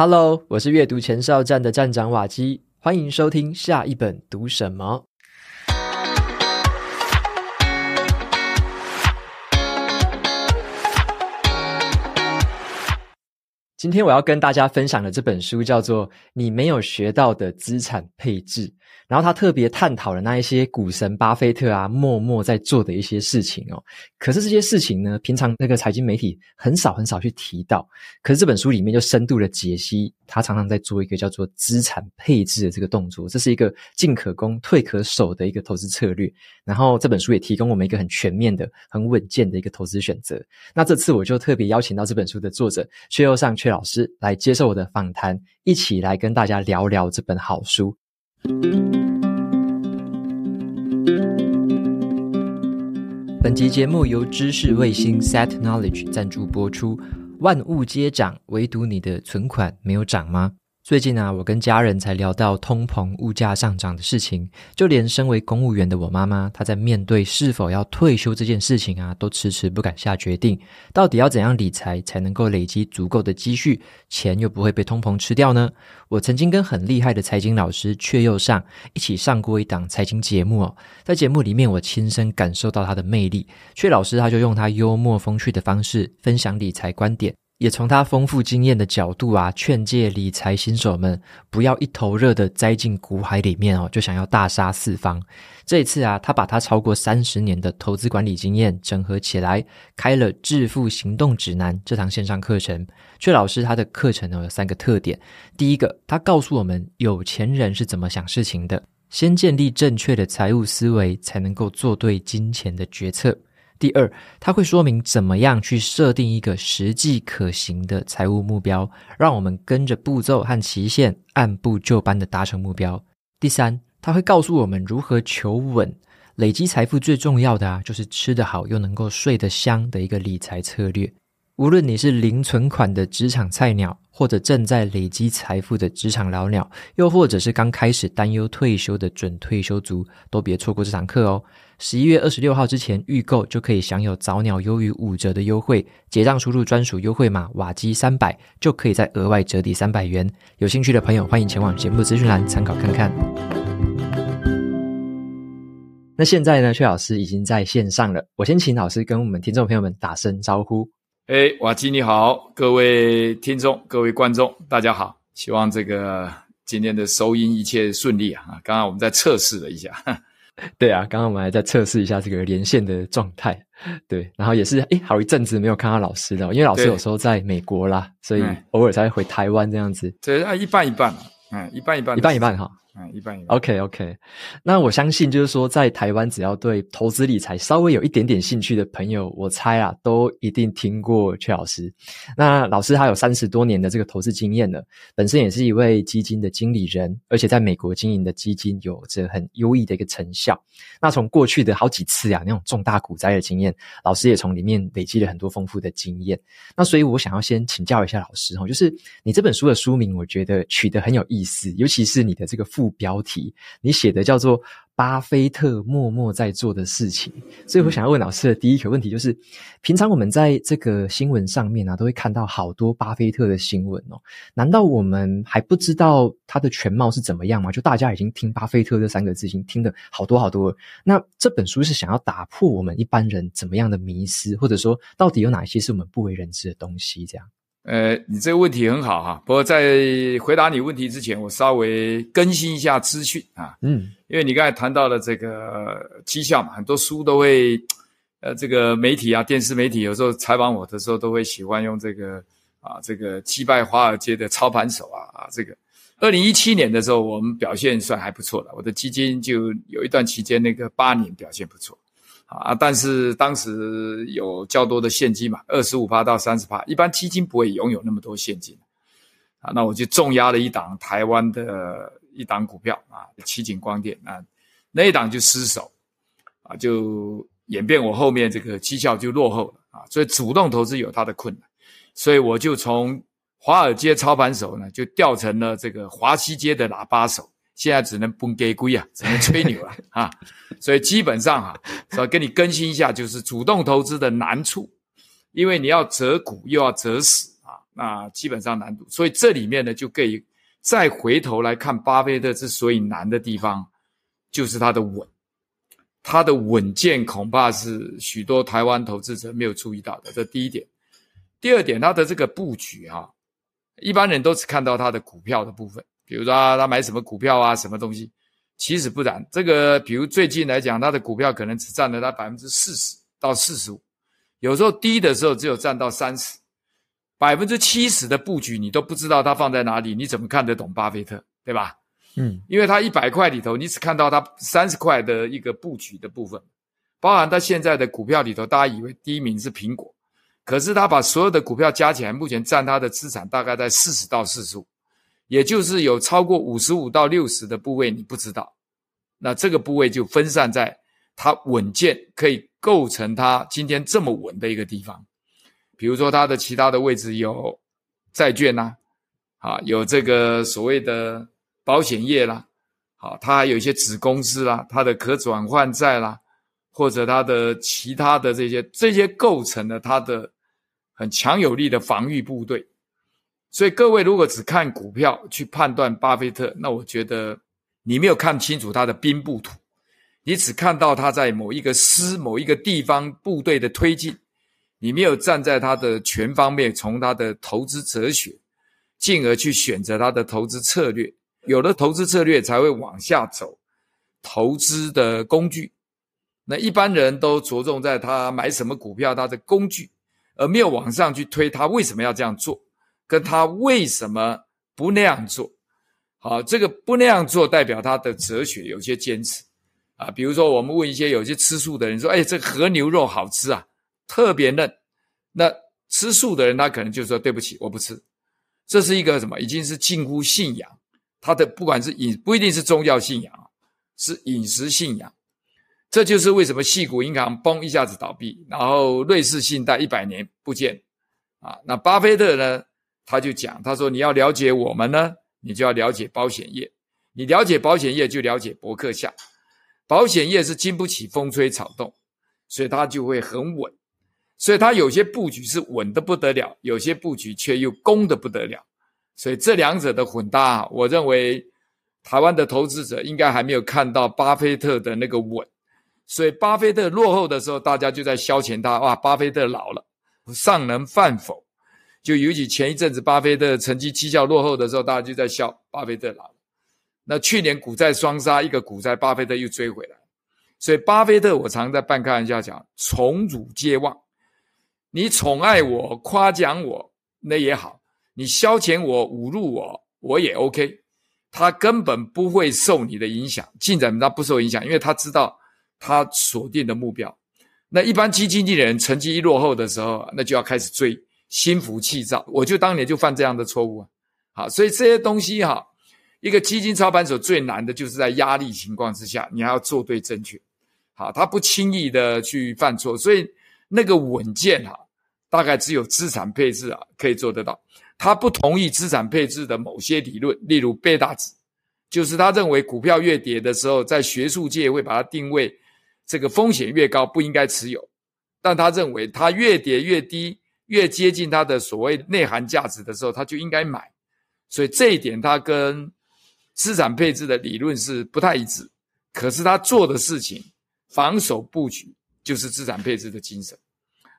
Hello，我是阅读前哨站的站长瓦基，欢迎收听下一本读什么。今天我要跟大家分享的这本书叫做《你没有学到的资产配置》，然后他特别探讨了那一些股神巴菲特啊默默在做的一些事情哦。可是这些事情呢，平常那个财经媒体很少很少去提到。可是这本书里面就深度的解析，他常常在做一个叫做资产配置的这个动作，这是一个进可攻退可守的一个投资策略。然后这本书也提供我们一个很全面的、很稳健的一个投资选择。那这次我就特别邀请到这本书的作者阙又尚阙老师来接受我的访谈，一起来跟大家聊聊这本好书。本集节目由知识卫星 Set Knowledge 赞助播出。万物皆涨，唯独你的存款没有涨吗？最近啊，我跟家人才聊到通膨、物价上涨的事情，就连身为公务员的我妈妈，她在面对是否要退休这件事情啊，都迟迟不敢下决定。到底要怎样理财才能够累积足够的积蓄，钱又不会被通膨吃掉呢？我曾经跟很厉害的财经老师阙又上一起上过一档财经节目哦，在节目里面，我亲身感受到他的魅力。阙老师他就用他幽默风趣的方式分享理财观点。也从他丰富经验的角度啊，劝诫理财新手们不要一头热的栽进股海里面哦，就想要大杀四方。这一次啊，他把他超过三十年的投资管理经验整合起来，开了《致富行动指南》这堂线上课程。阙老师他的课程呢有三个特点：第一个，他告诉我们有钱人是怎么想事情的，先建立正确的财务思维，才能够做对金钱的决策。第二，他会说明怎么样去设定一个实际可行的财务目标，让我们跟着步骤和期限按部就班的达成目标。第三，他会告诉我们如何求稳，累积财富最重要的啊，就是吃得好又能够睡得香的一个理财策略。无论你是零存款的职场菜鸟，或者正在累积财富的职场老鸟，又或者是刚开始担忧退休的准退休族，都别错过这堂课哦。十一月二十六号之前预购就可以享有早鸟优于五折的优惠，结账输入专属优惠码瓦基三百，就可以再额外折抵三百元。有兴趣的朋友欢迎前往节目资讯栏参考看看。那现在呢，薛老师已经在线上了，我先请老师跟我们听众朋友们打声招呼。哎，瓦基你好，各位听众、各位观众，大家好，希望这个今天的收音一切顺利啊！刚刚我们在测试了一下。对啊，刚刚我们还在测试一下这个连线的状态，对，然后也是诶好一阵子没有看到老师了，因为老师有时候在美国啦，所以偶尔才会回台湾这样子。对啊，一半一半，嗯，一半一半，一半一半哈。嗯，一般一般。OK OK，那我相信就是说，在台湾只要对投资理财稍微有一点点兴趣的朋友，我猜啊，都一定听过阙老师。那老师他有三十多年的这个投资经验了，本身也是一位基金的经理人，而且在美国经营的基金有着很优异的一个成效。那从过去的好几次啊，那种重大股灾的经验，老师也从里面累积了很多丰富的经验。那所以我想要先请教一下老师哦，就是你这本书的书名，我觉得取得很有意思，尤其是你的这个副。标题你写的叫做巴菲特默默在做的事情，所以我想要问老师的第一个问题就是：平常我们在这个新闻上面啊，都会看到好多巴菲特的新闻哦，难道我们还不知道他的全貌是怎么样吗？就大家已经听巴菲特这三个字已经听得好多好多了。那这本书是想要打破我们一般人怎么样的迷失，或者说到底有哪些是我们不为人知的东西？这样。呃，你这个问题很好哈。不过在回答你问题之前，我稍微更新一下资讯啊。嗯，因为你刚才谈到了这个绩效嘛，很多书都会，呃，这个媒体啊，电视媒体有时候采访我的时候，都会喜欢用这个啊，这个击败华尔街的操盘手啊啊，这个。二零一七年的时候，我们表现算还不错了，我的基金就有一段期间那个八年表现不错。啊，但是当时有较多的现金嘛，二十五趴到三十趴，一般基金不会拥有那么多现金，啊，那我就重压了一档台湾的一档股票啊，奇景光电啊，那一档就失手，啊，就演变我后面这个绩效就落后了啊，所以主动投资有它的困难，所以我就从华尔街操盘手呢，就调成了这个华西街的喇叭手。现在只能蹦给龟啊，只能吹牛了啊！所以基本上啊，要跟你更新一下，就是主动投资的难处，因为你要择股又要择时啊。那基本上难度。所以这里面呢，就可以再回头来看巴菲特之所以难的地方，就是他的稳，他的稳健恐怕是许多台湾投资者没有注意到的。这第一点。第二点，他的这个布局哈、啊，一般人都只看到他的股票的部分，比如说他他买什么股票啊，什么东西，其实不然。这个比如最近来讲，他的股票可能只占了他百分之四十到四十五，有时候低的时候只有占到三十，百分之七十的布局你都不知道他放在哪里，你怎么看得懂巴菲特，对吧？嗯，因为他一百块里头，你只看到他三十块的一个布局的部分，包含他现在的股票里头，大家以为第一名是苹果。可是他把所有的股票加起来，目前占他的资产大概在四十到四十五，也就是有超过五十五到六十的部位你不知道，那这个部位就分散在它稳健可以构成它今天这么稳的一个地方，比如说它的其他的位置有债券呐，啊，有这个所谓的保险业啦，好，它还有一些子公司啦，它的可转换债啦，或者它的其他的这些这些构成了它的。很强有力的防御部队，所以各位如果只看股票去判断巴菲特，那我觉得你没有看清楚他的兵部图，你只看到他在某一个师、某一个地方部队的推进，你没有站在他的全方面，从他的投资哲学，进而去选择他的投资策略。有了投资策略，才会往下走投资的工具。那一般人都着重在他买什么股票，他的工具。而没有往上去推他为什么要这样做，跟他为什么不那样做，好，这个不那样做代表他的哲学有些坚持啊。比如说，我们问一些有些吃素的人说：“哎，这和牛肉好吃啊，特别嫩。”那吃素的人他可能就说：“对不起，我不吃。”这是一个什么？已经是近乎信仰，他的不管是饮不一定是宗教信仰，是饮食信仰。这就是为什么矽谷银行嘣一下子倒闭，然后瑞士信贷一百年不见，啊，那巴菲特呢？他就讲，他说你要了解我们呢，你就要了解保险业，你了解保险业就了解伯克夏，保险业是经不起风吹草动，所以它就会很稳，所以它有些布局是稳得不得了，有些布局却又攻得不得了，所以这两者的混搭，我认为台湾的投资者应该还没有看到巴菲特的那个稳。所以，巴菲特落后的时候，大家就在消遣他。哇，巴菲特老了，尚能饭否？就尤其前一阵子，巴菲特成绩绩效落后的时候，大家就在笑巴菲特老了。那去年股债双杀，一个股债，巴菲特又追回来。所以，巴菲特我常在半开玩笑讲，宠辱皆忘。你宠爱我、夸奖我，那也好；你消遣我、侮辱我，我也 OK。他根本不会受你的影响，进展他不受影响，因为他知道。他锁定的目标，那一般基金经理人成绩一落后的时候，那就要开始追，心浮气躁。我就当年就犯这样的错误啊！好，所以这些东西哈，一个基金操盘手最难的就是在压力情况之下，你还要做对正确。好，他不轻易的去犯错，所以那个稳健哈，大概只有资产配置啊可以做得到。他不同意资产配置的某些理论，例如贝塔值，就是他认为股票越跌的时候，在学术界会把它定位。这个风险越高，不应该持有，但他认为它越跌越低，越接近它的所谓内涵价值的时候，他就应该买。所以这一点，它跟资产配置的理论是不太一致。可是他做的事情，防守布局，就是资产配置的精神。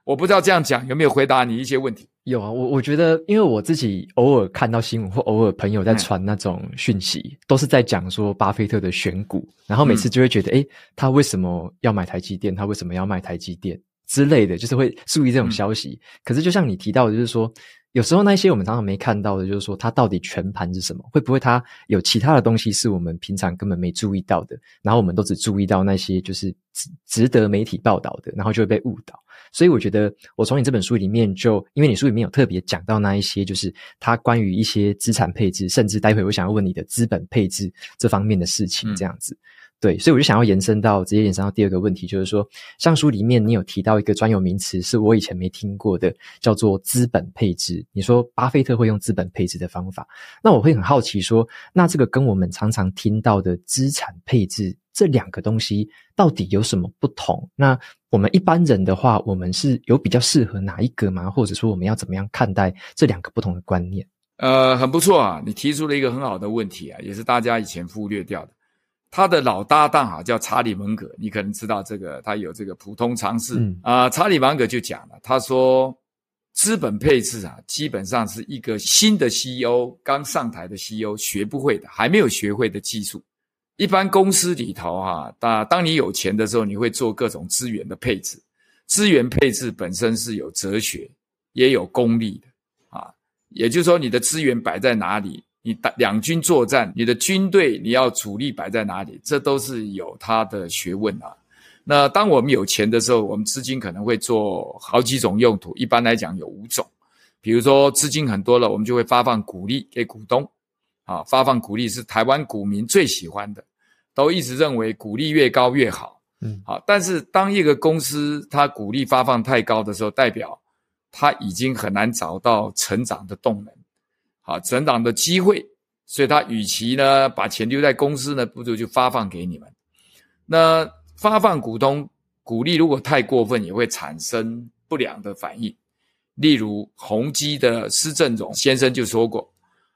我不知道这样讲有没有回答你一些问题。有啊，我我觉得，因为我自己偶尔看到新闻，或偶尔朋友在传那种讯息，嗯、都是在讲说巴菲特的选股，然后每次就会觉得，诶、嗯、他为什么要买台积电？他为什么要卖台积电之类的，就是会注意这种消息。嗯、可是就像你提到的，就是说。有时候那些我们常常没看到的，就是说它到底全盘是什么？会不会它有其他的东西是我们平常根本没注意到的？然后我们都只注意到那些就是值值得媒体报道的，然后就会被误导。所以我觉得，我从你这本书里面就，因为你书里面有特别讲到那一些，就是它关于一些资产配置，甚至待会我想要问你的资本配置这方面的事情，这样子。对，所以我就想要延伸到直接延伸到第二个问题，就是说，像书里面你有提到一个专有名词，是我以前没听过的，叫做资本配置。你说巴菲特会用资本配置的方法，那我会很好奇说，那这个跟我们常常听到的资产配置这两个东西到底有什么不同？那我们一般人的话，我们是有比较适合哪一个吗？或者说我们要怎么样看待这两个不同的观念？呃，很不错啊，你提出了一个很好的问题啊，也是大家以前忽略掉的。他的老搭档啊，叫查理芒格，你可能知道这个，他有这个普通常识啊。查理芒格就讲了，他说，资本配置啊，基本上是一个新的 CEO 刚上台的 CEO 学不会的，还没有学会的技术。一般公司里头哈、啊，当你有钱的时候，你会做各种资源的配置。资源配置本身是有哲学，也有功利的啊。也就是说，你的资源摆在哪里？你打两军作战，你的军队你要主力摆在哪里？这都是有它的学问啊。那当我们有钱的时候，我们资金可能会做好几种用途。一般来讲有五种，比如说资金很多了，我们就会发放股利给股东。啊，发放股利是台湾股民最喜欢的，都一直认为股利越高越好。嗯，好，但是当一个公司它股利发放太高的时候，代表它已经很难找到成长的动能。啊，成长的机会，所以他与其呢把钱留在公司呢，不如就发放给你们。那发放股东鼓励如果太过分，也会产生不良的反应。例如宏基的施正荣先生就说过，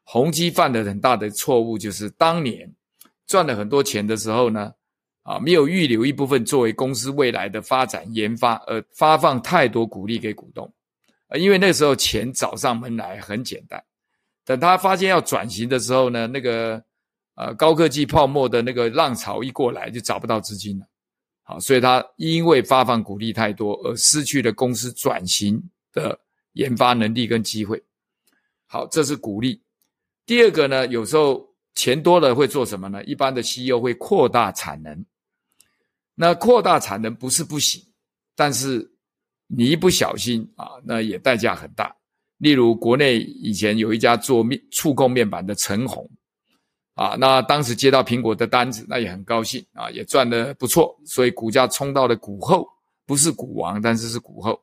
宏基犯了很大的错误，就是当年赚了很多钱的时候呢，啊，没有预留一部分作为公司未来的发展研发，而发放太多鼓励给股东。啊，因为那时候钱找上门来很简单。等他发现要转型的时候呢，那个呃高科技泡沫的那个浪潮一过来，就找不到资金了。好，所以他因为发放股利太多，而失去了公司转型的研发能力跟机会。好，这是股利。第二个呢，有时候钱多了会做什么呢？一般的 CEO 会扩大产能。那扩大产能不是不行，但是你一不小心啊，那也代价很大。例如，国内以前有一家做面触控面板的陈红，啊，那当时接到苹果的单子，那也很高兴啊，也赚得不错，所以股价冲到了股后，不是股王，但是是股后。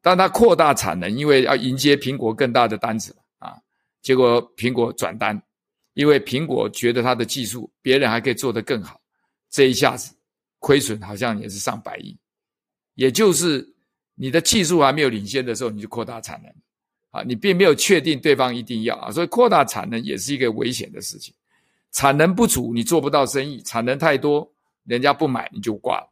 但他扩大产能，因为要迎接苹果更大的单子啊，结果苹果转单，因为苹果觉得他的技术别人还可以做得更好，这一下子亏损好像也是上百亿，也就是你的技术还没有领先的时候，你就扩大产能。啊，你并没有确定对方一定要啊，所以扩大产能也是一个危险的事情。产能不足，你做不到生意；产能太多，人家不买，你就挂了。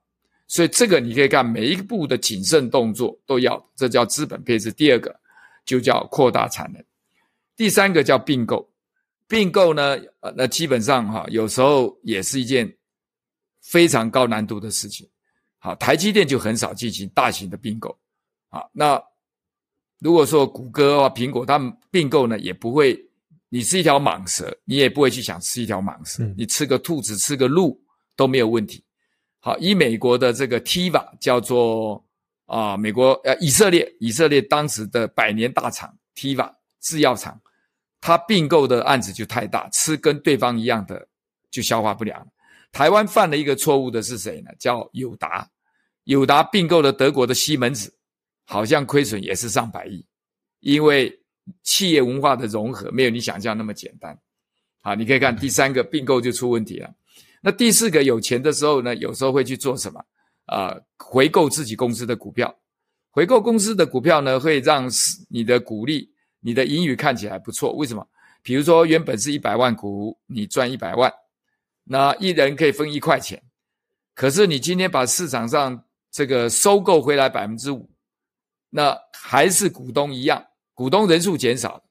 所以这个你可以看每一步的谨慎动作都要，这叫资本配置。第二个就叫扩大产能，第三个叫并购。并购呢，呃，那基本上哈，有时候也是一件非常高难度的事情。好，台积电就很少进行大型的并购。好，那。如果说谷歌啊、苹果他们并购呢，也不会。你是一条蟒蛇，你也不会去想吃一条蟒蛇。你吃个兔子、吃个鹿都没有问题。好，以美国的这个 Teva 叫做啊，美国呃以色列以色列当时的百年大厂 Teva 制药厂，它并购的案子就太大，吃跟对方一样的就消化不良。台湾犯了一个错误的是谁呢？叫友达，友达并购了德国的西门子。好像亏损也是上百亿，因为企业文化的融合没有你想象那么简单。好，你可以看第三个并购就出问题了。那第四个有钱的时候呢，有时候会去做什么？啊、回购自己公司的股票。回购公司的股票呢，会让你的股利、你的盈余看起来不错。为什么？比如说原本是一百万股，你赚一百万，那一人可以分一块钱。可是你今天把市场上这个收购回来百分之五。那还是股东一样，股东人数减少，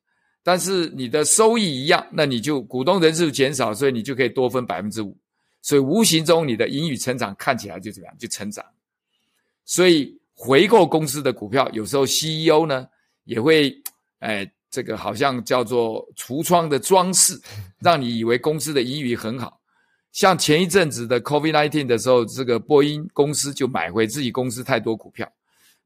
但是你的收益一样，那你就股东人数减少，所以你就可以多分百分之五，所以无形中你的盈余成长看起来就怎么样，就成长。所以回购公司的股票，有时候 CEO 呢也会，哎，这个好像叫做橱窗的装饰，让你以为公司的盈余很好。像前一阵子的 COVID-19 的时候，这个波音公司就买回自己公司太多股票。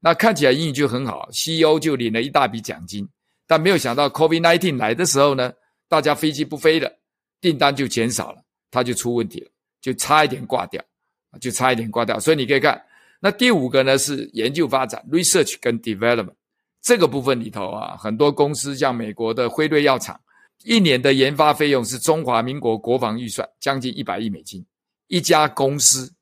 那看起来英语就很好，CEO 就领了一大笔奖金，但没有想到 COVID-19 来的时候呢，大家飞机不飞了，订单就减少了，他就出问题了。就差一点挂掉，就差一点挂掉。所以你可以看，那第五个呢是研究发展 （research 跟 development） 这个部分里头啊，很多公司像美国的辉瑞药厂，一年的研发费用是中华民国国防预算将近一百亿美金，一家公司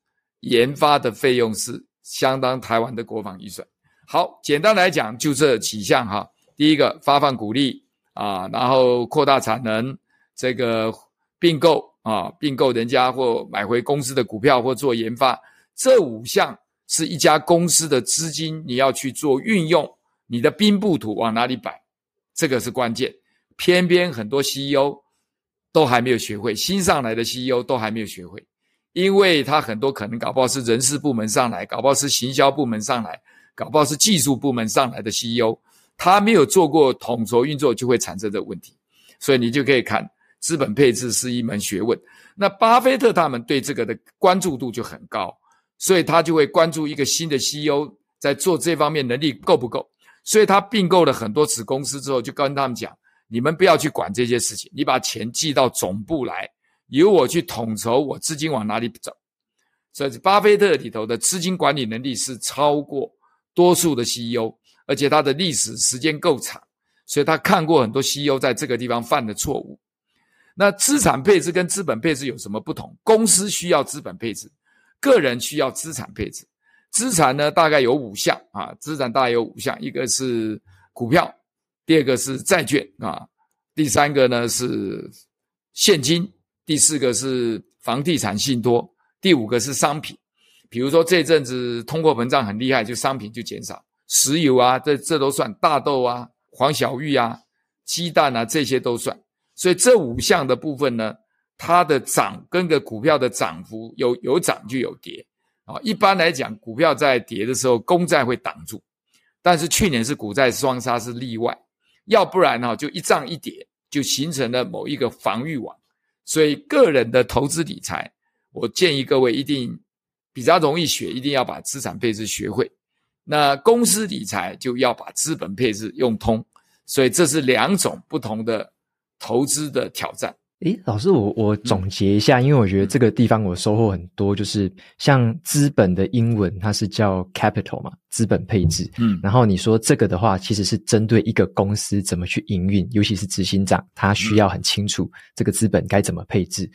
研发的费用是相当台湾的国防预算。好，简单来讲就这几项哈。第一个发放鼓励啊，然后扩大产能，这个并购啊，并购人家或买回公司的股票或做研发，这五项是一家公司的资金你要去做运用，你的兵部图往哪里摆，这个是关键。偏偏很多 CEO 都还没有学会，新上来的 CEO 都还没有学会，因为他很多可能搞不好是人事部门上来，搞不好是行销部门上来，搞不好是技术部门上来的 CEO。他没有做过统筹运作，就会产生这个问题，所以你就可以看资本配置是一门学问。那巴菲特他们对这个的关注度就很高，所以他就会关注一个新的 CEO 在做这方面能力够不够。所以他并购了很多子公司之后，就跟他们讲：你们不要去管这些事情，你把钱寄到总部来，由我去统筹我资金往哪里走。所以巴菲特里头的资金管理能力是超过多数的 CEO。而且他的历史时间够长，所以他看过很多 CEO 在这个地方犯的错误。那资产配置跟资本配置有什么不同？公司需要资本配置，个人需要资产配置。资产呢，大概有五项啊，资产大概有五项，一个是股票，第二个是债券啊，第三个呢是现金，第四个是房地产信托，第五个是商品。比如说这阵子通货膨胀很厉害，就商品就减少。石油啊，这这都算大豆啊、黄小玉啊、鸡蛋啊，这些都算。所以这五项的部分呢，它的涨跟个股票的涨幅有有涨就有跌啊。一般来讲，股票在跌的时候，公债会挡住，但是去年是股债双杀是例外，要不然呢，就一涨一跌，就形成了某一个防御网。所以个人的投资理财，我建议各位一定比较容易学，一定要把资产配置学会。那公司理财就要把资本配置用通，所以这是两种不同的投资的挑战。诶，老师，我我总结一下，嗯，因为我觉得这个地方我收获很多，就是像资本的英文它是叫 capital 嘛，资本配置。嗯，然后你说这个的话，其实是针对一个公司怎么去营运，尤其是执行长，他需要很清楚这个资本该怎么配置。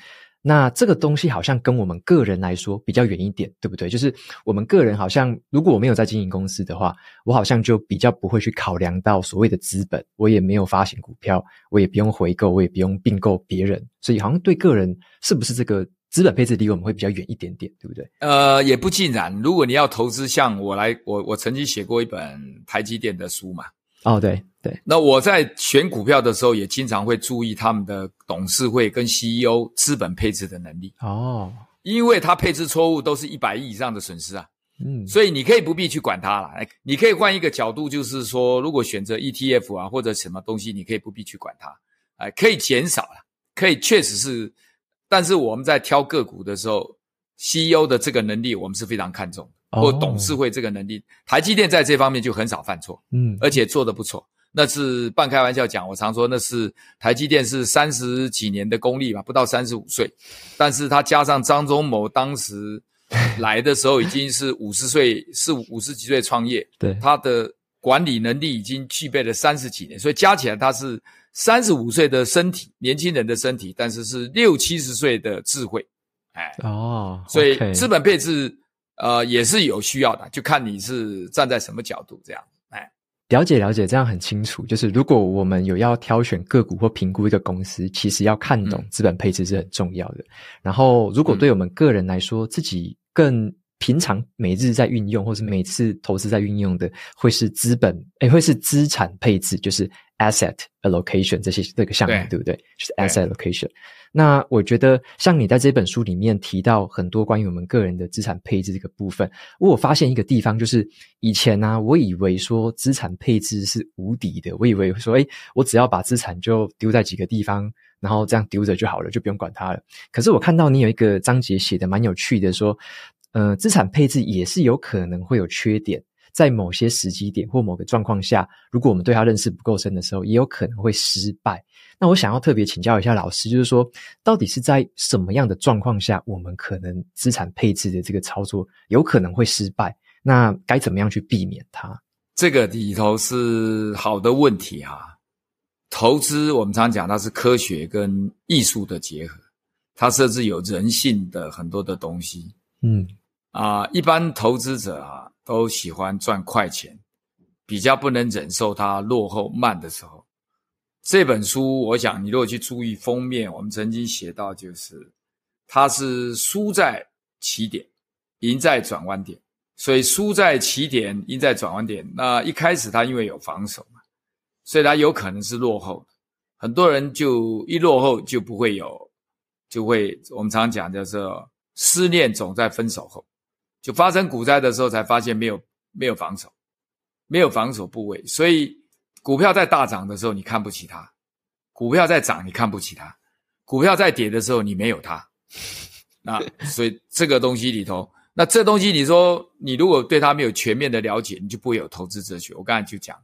那这个东西好像跟我们个人来说比较远一点，对不对？就是我们个人好像，如果我没有在经营公司的话，我好像就比较不会去考量到所谓的资本，我也没有发行股票，我也不用回购，我也不用并购别人，所以好像对个人是不是这个资本配置离我们会比较远一点点，对不对？呃，也不尽然。如果你要投资，像我来，我我曾经写过一本台积电的书嘛。哦，对对，那我在选股票的时候，也经常会注意他们的董事会跟 CEO 资本配置的能力。哦，因为他配置错误，都是一百亿以上的损失啊。嗯，所以你可以不必去管它了。你可以换一个角度，就是说，如果选择 ETF 啊或者什么东西，你可以不必去管它，哎，可以减少了，可以确实是。但是我们在挑个股的时候，CEO 的这个能力，我们是非常看重的。或董事会这个能力，哦，台积电在这方面就很少犯错，嗯，而且做得不错。那是半开玩笑讲，我常说那是台积电是三十几年的功力吧，不到三十五岁，但是他加上张忠谋当时 来的时候已经是五十岁，是五十几岁创业，对，他的管理能力已经具备了三十几年，所以加起来他是三十五岁的身体，年轻人的身体，但是是六七十岁的智慧，哎，哦，所以资本配置。呃，也是有需要的，就看你是站在什么角度这样。哎，了解了解，这样很清楚。就是如果我们有要挑选个股或评估一个公司，其实要看懂资本配置是很重要的。嗯、然后，如果对我们个人来说，自己更平常每日在运用，或是每次投资在运用的，会是资本，诶，会是资产配置，就是 asset allocation 这些这个项目，对，对不对？就是 asset allocation。那我觉得，像你在这本书里面提到很多关于我们个人的资产配置这个部分，我有发现一个地方，就是以前呢、啊，我以为说资产配置是无敌的，我以为说，诶，我只要把资产就丢在几个地方，然后这样丢着就好了，就不用管它了。可是我看到你有一个章节写的蛮有趣的，说，呃，资产配置也是有可能会有缺点。在某些时机点或某个状况下，如果我们对它认识不够深的时候，也有可能会失败。那我想要特别请教一下老师，就是说，到底是在什么样的状况下，我们可能资产配置的这个操作有可能会失败？那该怎么样去避免它？这个里头是好的问题哈。投资我们常讲它是科学跟艺术的结合，它甚至有人性的很多的东西。嗯啊，一般投资者啊都喜欢赚快钱，比较不能忍受它落后慢的时候。这本书，我想你如果去注意封面，我们曾经写到，就是它是输在起点，赢在转弯点。所以输在起点，赢在转弯点。那一开始它因为有防守嘛，所以它有可能是落后的。很多人就一落后就不会有，就会我们常讲叫做思念总在分手后，就发生股灾的时候才发现没有没有防守，没有防守部位，所以。股票在大涨的时候，你看不起它；股票在涨，你看不起它；股票在跌的时候，你没有它。那 所以这个东西里头，那这东西你说，你如果对它没有全面的了解，你就不会有投资哲学。我刚才就讲，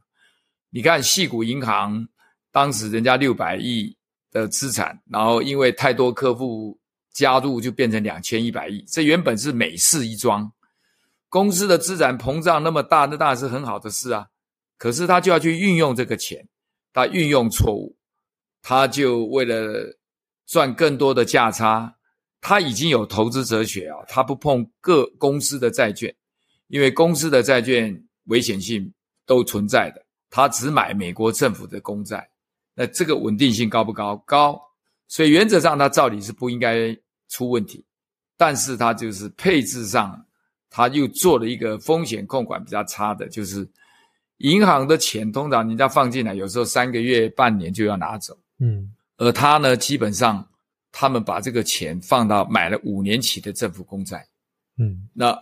你看矽谷银行当时人家六百亿的资产，然后因为太多客户加入，就变成两千一百亿。这原本是美事一桩，公司的资产膨胀那么大，那当然是很好的事啊。可是他就要去运用这个钱，他运用错误，他就为了赚更多的价差，他已经有投资哲学啊，他不碰各公司的债券，因为公司的债券危险性都存在的，他只买美国政府的公债，那这个稳定性高不高？高，所以原则上它照理是不应该出问题，但是它就是配置上，它又做了一个风险控管比较差的，就是。银行的钱通常人家放进来，有时候三个月、半年就要拿走。嗯，而他呢，基本上他们把这个钱放到买了五年期的政府公债。嗯，那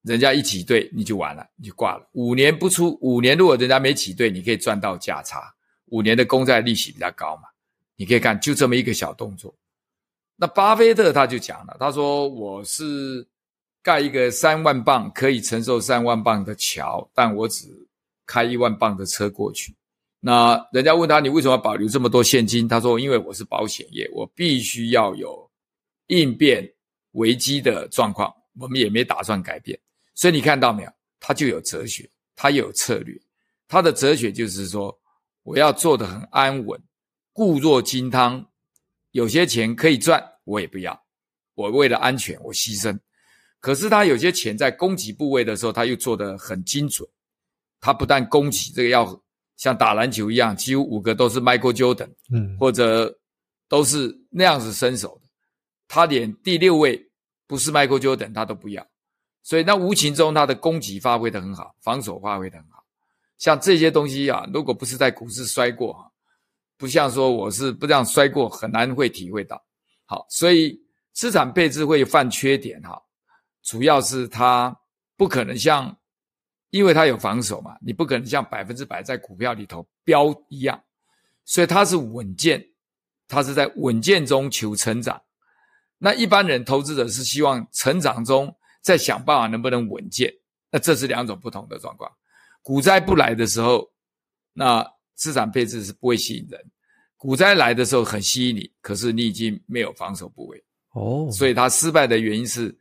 人家一挤兑你就完了，你就挂了。五年不出，五年如果人家没挤兑，你可以赚到价差。五年的公债利息比较高嘛，你可以看就这么一个小动作。那巴菲特他就讲了，他说我是盖一个三万磅可以承受三万磅的桥，但我只。开一万磅的车过去，那人家问他，你为什么要保留这么多现金？他说，因为我是保险业，我必须要有应变危机的状况。我们也没打算改变，所以你看到没有？他就有哲学，他有策略。他的哲学就是说，我要做得很安稳，固若金汤。有些钱可以赚，我也不要。我为了安全，我牺牲。可是他有些钱在攻击部位的时候，他又做得很精准。他不但攻击这个要像打篮球一样，几乎五个都是 Michael Jordan，嗯，或者都是那样子身手的，他连第六位不是 Michael Jordan 他都不要，所以那无形中他的攻击发挥得很好，防守发挥得很好。像这些东西啊，如果不是在股市摔过哈，不像说我是不这样摔过，很难会体会到。好，所以资产配置会犯缺点哈，主要是它不可能像。因为它有防守嘛，你不可能像百分之百在股票里头飙一样，所以它是稳健，它是在稳健中求成长。那一般人投资者是希望成长中再想办法能不能稳健，那这是两种不同的状况。股灾不来的时候，那资产配置是不会吸引人；股灾来的时候很吸引你，可是你已经没有防守部位。哦，所以它失败的原因是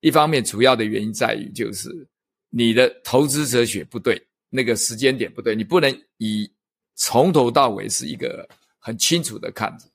一方面，主要的原因在于就是。你的投资哲学不对，那个时间点不对，你不能以从头到尾是一个很清楚的看着，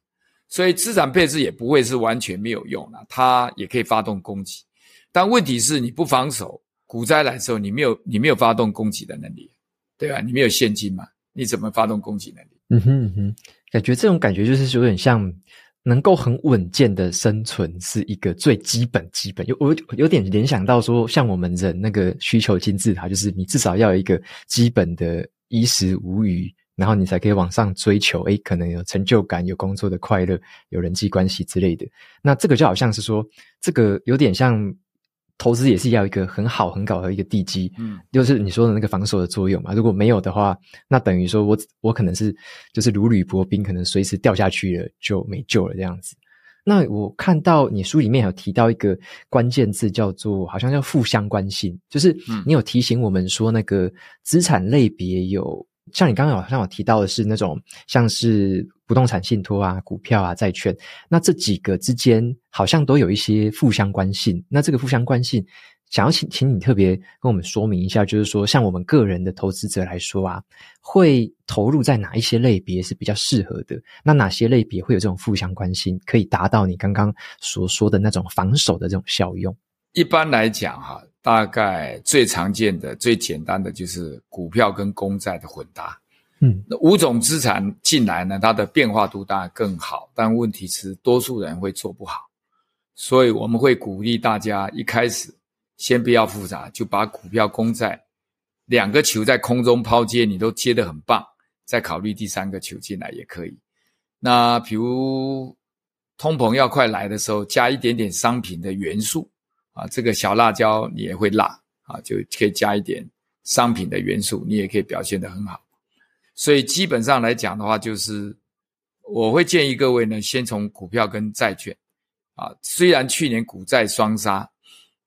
所以资产配置也不会是完全没有用的，它也可以发动攻击，但问题是你不防守，股灾来的时候你没有你没有发动攻击的能力，对吧？你没有现金嘛，你怎么发动攻击能力？嗯哼哼，感觉这种感觉就是有点像。能够很稳健的生存是一个最基本基本，有我有点联想到说，像我们人那个需求金字塔，就是你至少要有一个基本的衣食无虞，然后你才可以往上追求。诶，可能有成就感，有工作的快乐，有人际关系之类的。那这个就好像是说，这个有点像。投资也是要一个很好很好的一个地基，嗯，就是你说的那个防守的作用嘛。如果没有的话，那等于说我我可能是就是如履薄冰，可能随时掉下去了就没救了这样子。那我看到你书里面有提到一个关键字，叫做好像叫负相关性，就是你有提醒我们说，那个资产类别有，像你刚刚好像有提到的是那种像是不动产信托啊、股票啊、债券，那这几个之间好像都有一些负相关性。那这个负相关性，想要请请你特别跟我们说明一下，就是说，像我们个人的投资者来说啊，会投入在哪一些类别是比较适合的？那哪些类别会有这种负相关性，可以达到你刚刚所说的那种防守的这种效用？一般来讲，哈，大概最常见的、最简单的就是股票跟公债的混搭。嗯，那五种资产进来呢，它的变化度当然更好，但问题是多数人会做不好，所以我们会鼓励大家一开始。先不要复杂，就把股票、公债两个球在空中抛接，你都接得很棒，再考虑第三个球进来也可以。那比如通膨要快来的时候，加一点点商品的元素啊，这个小辣椒你也会辣啊，就可以加一点商品的元素，你也可以表现得很好。所以基本上来讲的话，就是我会建议各位呢，先从股票跟债券啊，虽然去年股债双杀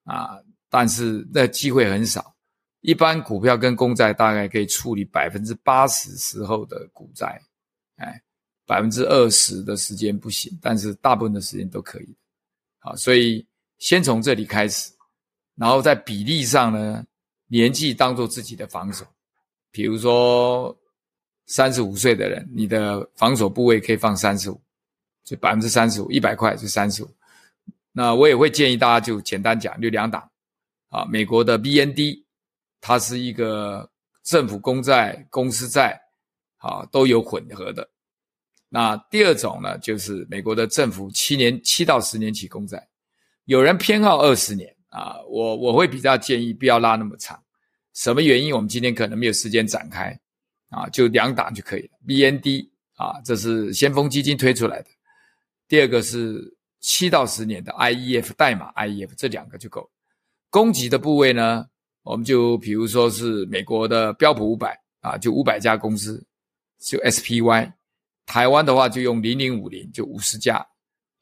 啊。但是那机会很少，一般股票跟公债大概可以处理百分之八十时候的股债，哎，百分之二十的时间不行，但是大部分的时间都可以。好，所以先从这里开始，然后在比例上呢，年纪当做自己的防守。比如说三十五岁的人，你的防守部位可以放三十五，就百分之三十五，一百块就三十五。那我也会建议大家就简单讲，就两档。啊，美国的 BND，它是一个政府公债、公司债，啊，都有混合的。那第二种呢，就是美国的政府七年、七到十年期公债，有人偏好二十年啊，我我会比较建议不要拉那么长。什么原因？我们今天可能没有时间展开，啊，就两档就可以了。BND 啊，这是先锋基金推出来的。第二个是七到十年的 IEF 代码 IEF，这两个就够了。攻击的部位呢，我们就比如说是美国的标普五百啊，就五百家公司，就 SPY。台湾的话就用零零五零，就五十家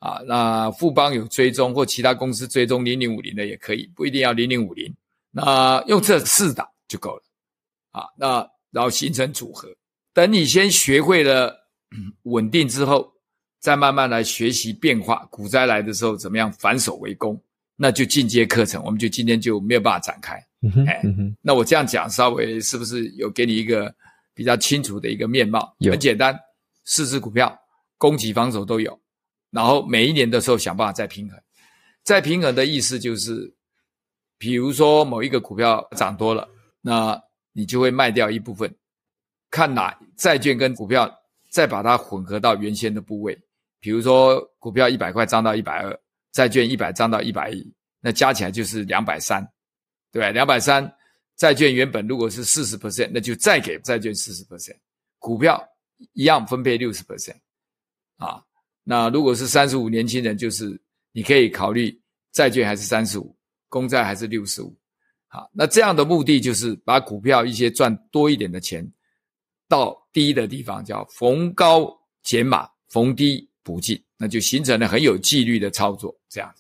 啊。那富邦有追踪或其他公司追踪零零五零的也可以，不一定要零零五零。那用这四档就够了啊。那然后形成组合，等你先学会了稳定之后，再慢慢来学习变化。股灾来的时候，怎么样反手为攻？那就进阶课程，我们就今天就没有办法展开。嗯哼，哎，那我这样讲，稍微是不是有给你一个比较清楚的一个面貌？很简单，四只股票，攻击防守都有，然后每一年的时候想办法再平衡。再平衡的意思就是，比如说某一个股票涨多了，那你就会卖掉一部分，看哪债券跟股票再把它混合到原先的部位。比如说股票一百块涨到一百二。债券一百涨到一百一，那加起来就是两百三，对吧？两百三，债券原本如果是四十 percent，那就再给债券四十 percent，股票一样分配六十 percent，啊，那如果是三十五年轻人，就是你可以考虑债券还是三十五，公债还是六十五，好，那这样的目的就是把股票一些赚多一点的钱到低的地方，叫逢高减码，逢低补进。那就形成了很有纪律的操作，这样子。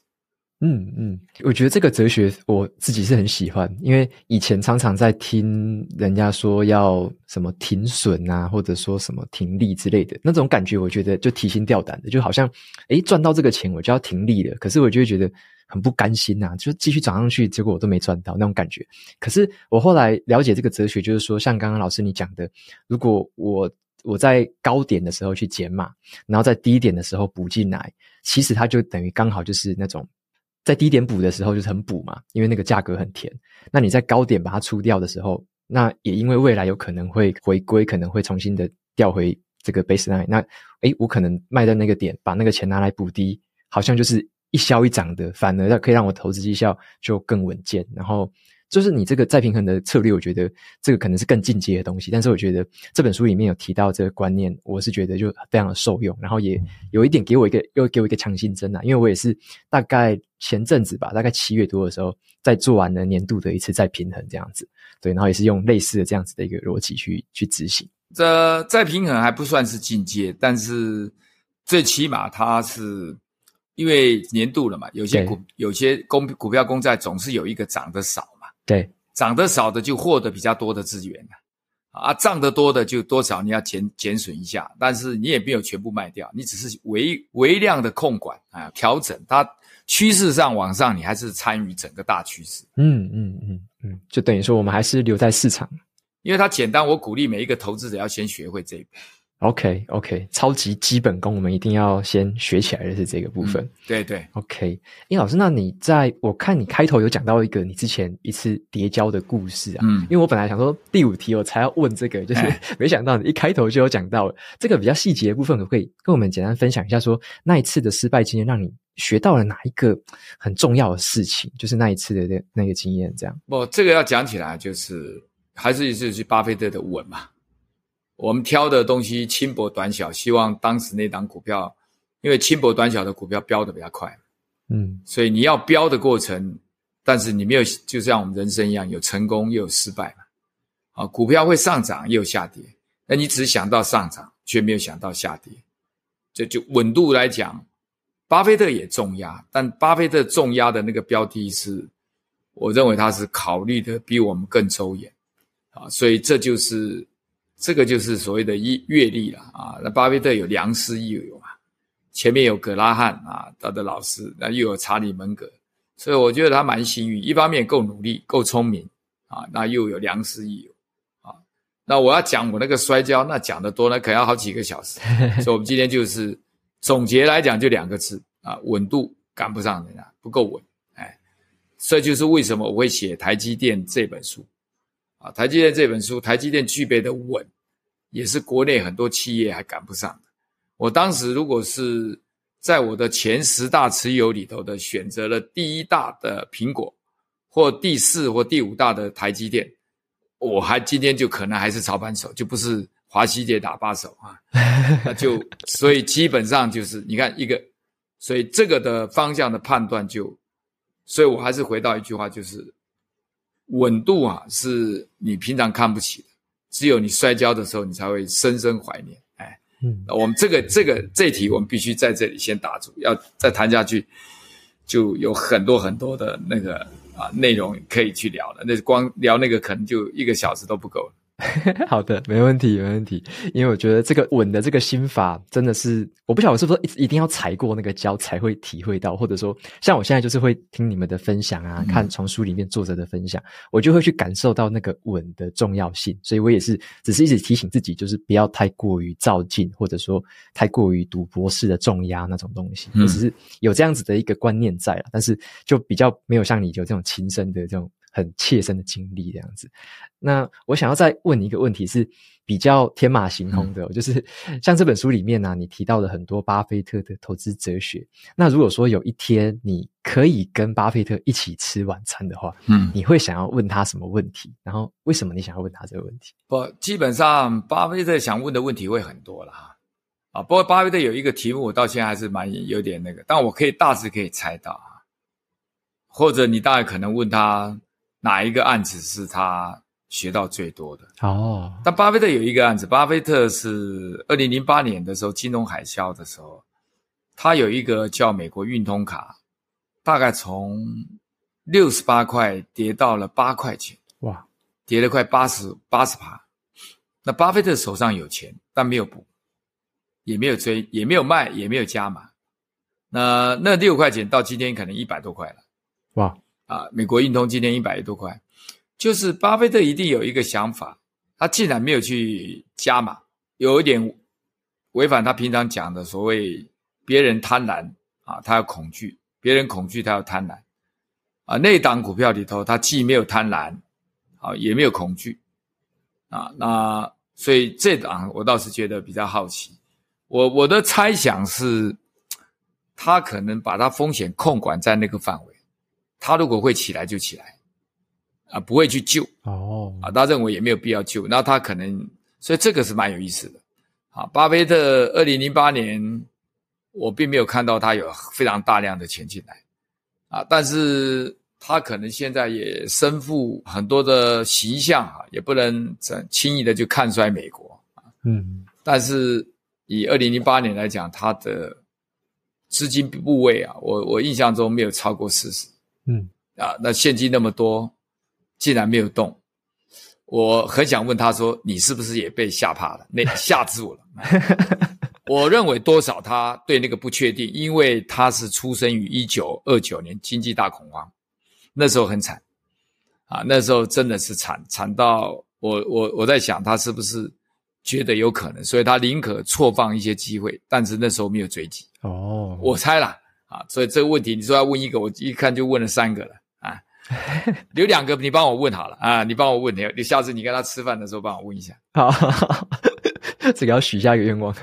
嗯嗯，我觉得这个哲学我自己是很喜欢，因为以前常常在听人家说要什么停损啊，或者说什么停利之类的那种感觉，我觉得就提心吊胆的，就好像诶赚到这个钱我就要停利了，可是我就会觉得很不甘心呐，就继续涨上去，结果我都没赚到那种感觉。可是我后来了解这个哲学，就是说像刚刚老师你讲的，如果我我在高点的时候去减码，然后在低点的时候补进来，其实它就等于刚好就是那种在低点补的时候就是很补嘛，因为那个价格很甜。那你在高点把它出掉的时候，那也因为未来有可能会回归，可能会重新的调回这个 baseline。那诶，我可能卖在那个点，把那个钱拿来补低，好像就是一消一长的，反而可以让我投资绩效就更稳健，然后。就是你这个再平衡的策略，我觉得这个可能是更进阶的东西。但是我觉得这本书里面有提到这个观念，我是觉得就非常的受用。然后也有一点给我一个又给我一个强心针啊，因为我也是大概前阵子吧，大概七月多的时候，在做完了年度的一次再平衡这样子。对，然后也是用类似的这样子的一个逻辑去去执行。这再平衡还不算是进阶，但是最起码它是因为年度了嘛，有些股有些公股票公债总是有一个涨得少嘛，对，涨得少的就获得比较多的资源啊，涨得多的就多少你要减减损一下，但是你也没有全部卖掉，你只是微微量的控管啊，调整它趋势上往上，你还是参与整个大趋势。嗯嗯嗯嗯，就等于说我们还是留在市场，因为它简单，我鼓励每一个投资者要先学会这一步。OK OK，超级基本功，我们一定要先学起来的是这个部分。嗯、对对，OK。诶，老师，那你在我看你开头有讲到一个你之前一次跌跤的故事啊。嗯。因为我本来想说第五题我才要问这个，就是 没想到你一开头就有讲到了这个比较细节的部分，可不可以跟我们简单分享一下说，说那一次的失败经验让你学到了哪一个很重要的事情？就是那一次的那那个经验，这样。不，这个要讲起来，就是还是就是巴菲特的稳嘛。我们挑的东西轻薄短小，希望当时那档股票，因为轻薄短小的股票飙的比较快，嗯，所以你要飙的过程，但是你没有，就像我们人生一样，有成功又有失败嘛。啊，股票会上涨又有下跌，那你只想到上涨，却没有想到下跌，这就稳度来讲，巴菲特也重压，但巴菲特重压的那个标的是，我认为他是考虑的比我们更周延，啊，所以这就是。这个就是所谓的阅阅历了啊！那巴菲特有良师益友啊，前面有葛拉汉啊，他的老师，那又有查理蒙格，所以我觉得他蛮幸运，一方面够努力、够聪明啊，那又有良师益友啊。那我要讲我那个摔跤，那讲的多，那可能要好几个小时。所以我们今天就是总结来讲，就两个字啊：稳度赶不上人家，不够稳。哎，这就是为什么我会写台积电这本书。啊，台积电这本书，台积电具备的稳，也是国内很多企业还赶不上的。我当时如果是在我的前十大持有里头的选择了第一大的苹果，或第四或第五大的台积电，我还今天就可能还是操盘手，就不是华西街打把手啊。那就所以基本上就是你看一个，所以这个的方向的判断就，所以我还是回到一句话就是。稳度啊，是你平常看不起的，只有你摔跤的时候，你才会深深怀念。哎，嗯，我们这个这个这一题，我们必须在这里先打住，要再谈下去，就有很多很多的那个啊内容可以去聊了。那光聊那个，可能就一个小时都不够了。好的，没问题，没问题。因为我觉得这个稳的这个心法真的是，我不晓得我是不是一一定要踩过那个胶才会体会到，或者说像我现在就是会听你们的分享啊，看从书里面作者的分享，我就会去感受到那个稳的重要性。所以我也是只是一直提醒自己，就是不要太过于照进，或者说太过于赌博式的重压那种东西。我只是有这样子的一个观念在了，但是就比较没有像你有这种亲身的这种。很切身的经历这样子，那我想要再问你一个问题，是比较天马行空的，嗯、就是像这本书里面呢、啊，你提到了很多巴菲特的投资哲学。那如果说有一天你可以跟巴菲特一起吃晚餐的话，嗯，你会想要问他什么问题？然后为什么你想要问他这个问题？不，基本上巴菲特想问的问题会很多了哈。啊，不过巴菲特有一个题目，我到现在还是蛮有点那个，但我可以大致可以猜到啊，或者你大概可能问他。哪一个案子是他学到最多的？哦，但巴菲特有一个案子，巴菲特是二零零八年的时候金融海啸的时候，他有一个叫美国运通卡，大概从六十八块跌到了八块钱，哇，跌了快八十八十趴。那巴菲特手上有钱，但没有补，也没有追，也没有卖，也没有加码。那那六块钱到今天可能一百多块了，哇。啊，美国运通今天一百多块，就是巴菲特一定有一个想法，他竟然没有去加码，有一点违反他平常讲的所谓别人贪婪啊，他要恐惧；别人恐惧，他要贪婪啊。那档股票里头，他既没有贪婪啊，也没有恐惧啊。那所以这档我倒是觉得比较好奇。我我的猜想是，他可能把他风险控管在那个范围。他如果会起来就起来，啊，不会去救。哦，啊，他认为也没有必要救，那他可能，所以这个是蛮有意思的，啊，巴菲特二零零八年，我并没有看到他有非常大量的钱进来，啊，但是他可能现在也身负很多的形象啊，也不能轻易的就看衰美国啊，嗯，但是以二零零八年来讲，他的资金部位啊，我我印象中没有超过四十。嗯，啊，那现金那么多，竟然没有动，我很想问他说：“你是不是也被吓怕了？那吓住了？” 我认为多少他对那个不确定，因为他是出生于一九二九年经济大恐慌，那时候很惨啊，那时候真的是惨惨到我我我在想他是不是觉得有可能，所以他宁可错放一些机会，但是那时候没有追击。哦，我猜啦啊，所以这个问题你说要问一个，我一看就问了三个了啊，留两个你帮我问好了啊，你帮我问你，你下次你跟他吃饭的时候帮我问一下。好，这个要许下一个愿望。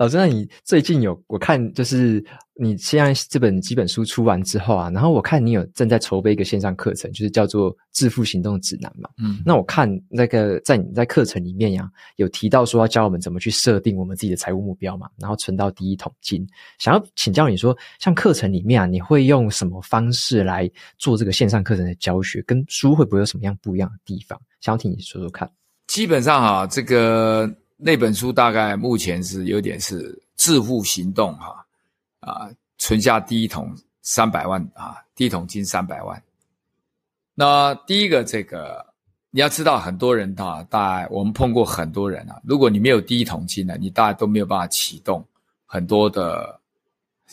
老师，那你最近有我看，就是你现在这本几本书出完之后啊，然后我看你有正在筹备一个线上课程，就是叫做《致富行动指南》嘛。嗯，那我看那个在你在课程里面呀，有提到说要教我们怎么去设定我们自己的财务目标嘛，然后存到第一桶金。想要请教你说，像课程里面啊，你会用什么方式来做这个线上课程的教学？跟书会不会有什么样不一样的地方？想要听你说说看。基本上啊，这个。那本书大概目前是有点是致富行动哈啊，存下第一桶三百万啊，第一桶金三百万。那第一个这个你要知道，很多人哈，大我们碰过很多人啊，如果你没有第一桶金呢，你大概都没有办法启动很多的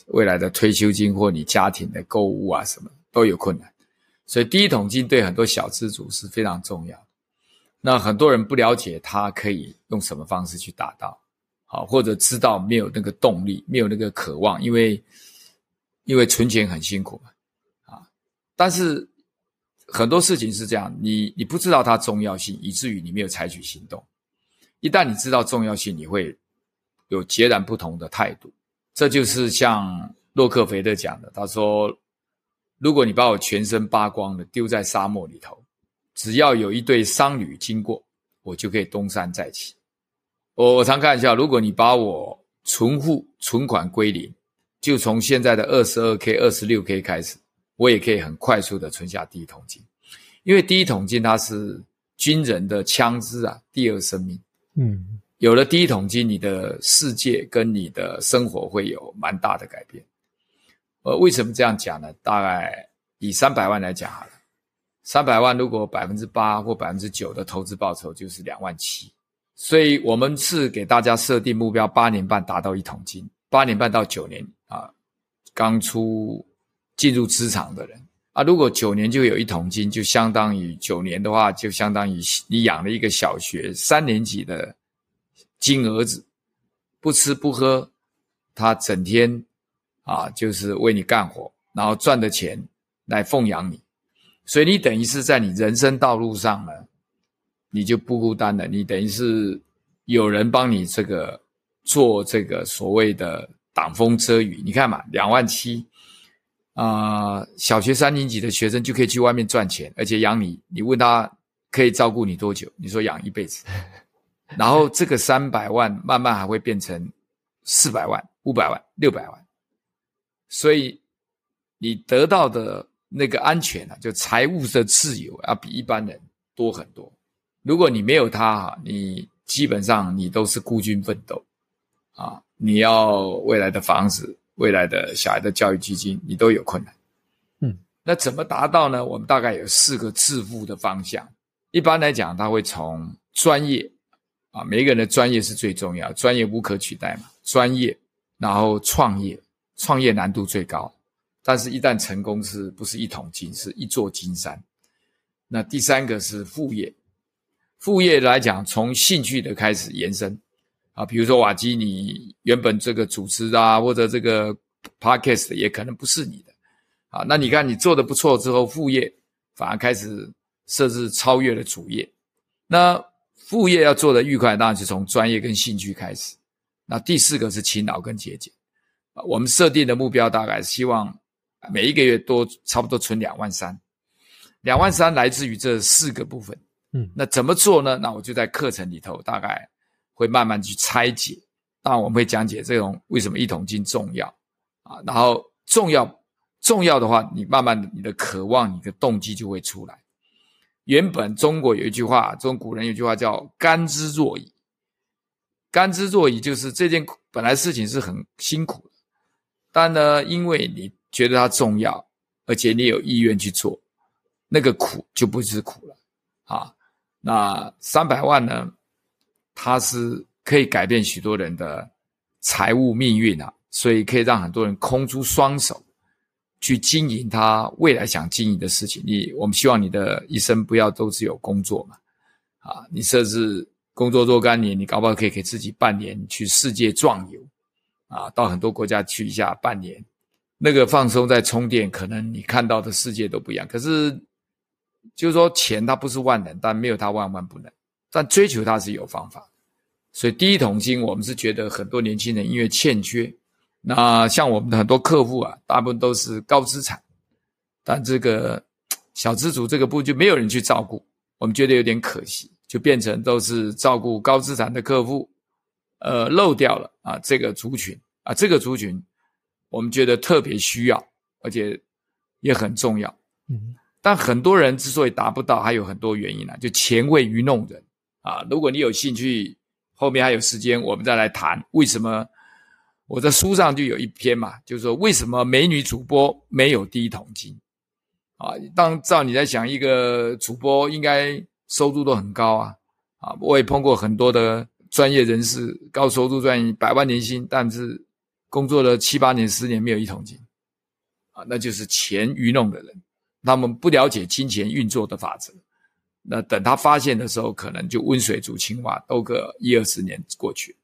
未来的退休金或你家庭的购物啊什么都有困难，所以第一桶金对很多小资族是非常重要。那很多人不了解他可以用什么方式去达到，好，或者知道没有那个动力，没有那个渴望，因为因为存钱很辛苦嘛，啊，但是很多事情是这样，你你不知道它重要性，以至于你没有采取行动。一旦你知道重要性，你会有截然不同的态度。这就是像洛克菲勒讲的，他说：“如果你把我全身扒光了丢在沙漠里头。”只要有一对商旅经过，我就可以东山再起。我我常开玩笑，如果你把我存户存款归零，就从现在的二十二 K、二十六 K 开始，我也可以很快速的存下第一桶金。因为第一桶金它是军人的枪支啊，第二生命。嗯，有了第一桶金，你的世界跟你的生活会有蛮大的改变。呃，为什么这样讲呢？大概以三百万来讲好了。三百万，如果百分之八或百分之九的投资报酬就是两万七，所以我们是给大家设定目标，八年半达到一桶金，八年半到九年啊，刚出进入职场的人啊，如果九年就有一桶金，就相当于九年的话，就相当于你养了一个小学三年级的金儿子，不吃不喝，他整天啊就是为你干活，然后赚的钱来奉养你。所以你等于是在你人生道路上呢，你就不孤单了。你等于是有人帮你这个做这个所谓的挡风遮雨。你看嘛，两万七啊，小学三年级的学生就可以去外面赚钱，而且养你。你问他可以照顾你多久？你说养一辈子。然后这个三百万慢慢还会变成四百万、五百万、六百万。所以你得到的。那个安全啊，就财务的自由要比一般人多很多。如果你没有它哈，你基本上你都是孤军奋斗啊！你要未来的房子、未来的小孩的教育基金，你都有困难。嗯，那怎么达到呢？我们大概有四个致富的方向。一般来讲，他会从专业啊，每一个人的专业是最重要，专业无可取代嘛。专业，然后创业，创业难度最高。但是，一旦成功，是不是一桶金，是一座金山？那第三个是副业，副业来讲，从兴趣的开始延伸啊，比如说瓦基，你原本这个主持啊，或者这个 podcast 也可能不是你的啊。那你看你做的不错之后，副业反而开始设置超越了主业。那副业要做的愉快，当然是从专业跟兴趣开始。那第四个是勤劳跟节俭啊，我们设定的目标大概希望。每一个月多差不多存两万三，两万三来自于这四个部分。嗯，那怎么做呢？那我就在课程里头大概会慢慢去拆解。当然我们会讲解这种为什么一桶金重要啊，然后重要重要的话，你慢慢的你的渴望、你的动机就会出来。原本中国有一句话，中国古人有一句话叫“甘之若饴”，甘之若饴，就是这件本来事情是很辛苦的，但呢，因为你觉得它重要，而且你有意愿去做，那个苦就不是苦了啊。那三百万呢，它是可以改变许多人的财务命运啊，所以可以让很多人空出双手去经营他未来想经营的事情。你我们希望你的一生不要都只有工作嘛，啊，你设置。工作若干年，你搞不好可以给自己半年去世界壮游，啊，到很多国家去一下半年，那个放松再充电，可能你看到的世界都不一样。可是，就是说钱它不是万能，但没有它万万不能。但追求它是有方法，所以第一桶金，我们是觉得很多年轻人因为欠缺，那像我们的很多客户啊，大部分都是高资产，但这个小资族这个部就没有人去照顾，我们觉得有点可惜。就变成都是照顾高资产的客户，呃，漏掉了啊这个族群啊这个族群，我们觉得特别需要，而且也很重要。嗯，但很多人之所以达不到，还有很多原因啊，就钱会愚弄人啊。如果你有兴趣，后面还有时间，我们再来谈为什么。我在书上就有一篇嘛，就是说为什么美女主播没有第一桶金啊？当照你在想，一个主播应该。收入都很高啊，啊，我也碰过很多的专业人士，高收入赚百万年薪，但是工作了七八年、十年没有一桶金，啊，那就是钱愚弄的人，他们不了解金钱运作的法则，那等他发现的时候，可能就温水煮青蛙，都个一二十年过去。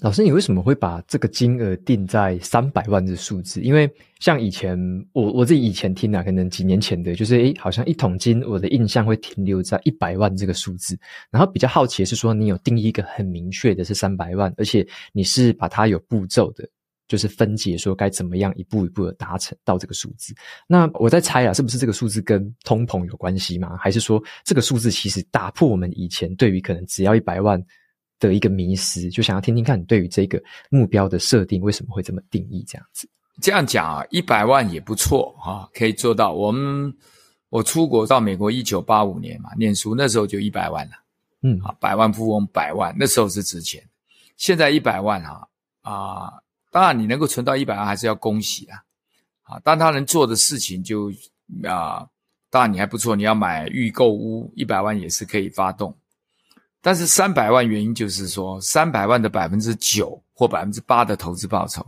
老师，你为什么会把这个金额定在三百万的数字？因为像以前我我自己以前听啊，可能几年前的，就是诶，好像一桶金，我的印象会停留在一百万这个数字。然后比较好奇是说，你有定义一个很明确的是三百万，而且你是把它有步骤的，就是分解说该怎么样一步一步的达成到这个数字。那我在猜啊，是不是这个数字跟通膨有关系吗？还是说这个数字其实打破我们以前对于可能只要一百万的一个迷失，就想要听听看你对于这个目标的设定为什么会这么定义这样子？这样讲啊，一百万也不错哈，可以做到。我们我出国到美国一九八五年嘛，念书那时候就一百万了，嗯，啊，百万富翁百万那时候是值钱。现在一百万啊啊，当然你能够存到一百万还是要恭喜啊，啊，但他能做的事情就啊，当然你还不错，你要买预购屋，一百万也是可以发动。但是三百万原因就是说，三百万的百分之九或百分之八的投资报酬，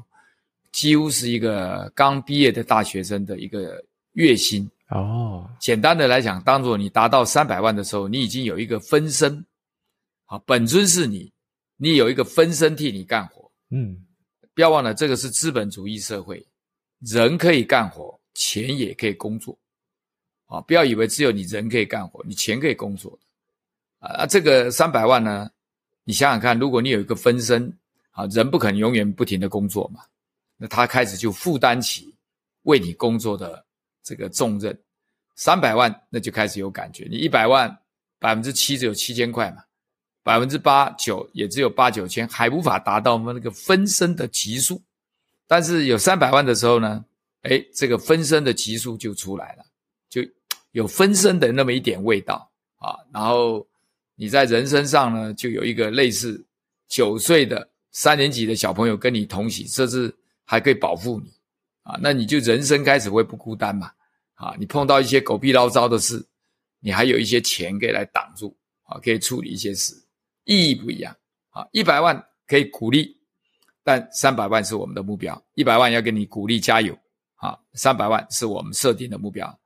几乎是一个刚毕业的大学生的一个月薪哦。简单的来讲，当做你达到三百万的时候，你已经有一个分身，好，本尊是你，你有一个分身替你干活。嗯，不要忘了，这个是资本主义社会，人可以干活，钱也可以工作。啊，不要以为只有你人可以干活，你钱可以工作。啊，这个三百万呢，你想想看，如果你有一个分身，啊，人不可能永远不停的工作嘛，那他开始就负担起为你工作的这个重任。三百万那就开始有感觉，你一百万百分之七只有七千块嘛，百分之八九也只有八九千，还无法达到我们那个分身的级数。但是有三百万的时候呢，诶，这个分身的级数就出来了，就有分身的那么一点味道啊，然后。你在人身上呢，就有一个类似九岁的三年级的小朋友跟你同行，甚至还可以保护你啊，那你就人生开始会不孤单嘛啊，你碰到一些狗屁倒灶的事，你还有一些钱可以来挡住啊，可以处理一些事，意义不一样啊。一百万可以鼓励，但三百万是我们的目标，一百万要给你鼓励加油啊，三百万是我们设定的目标，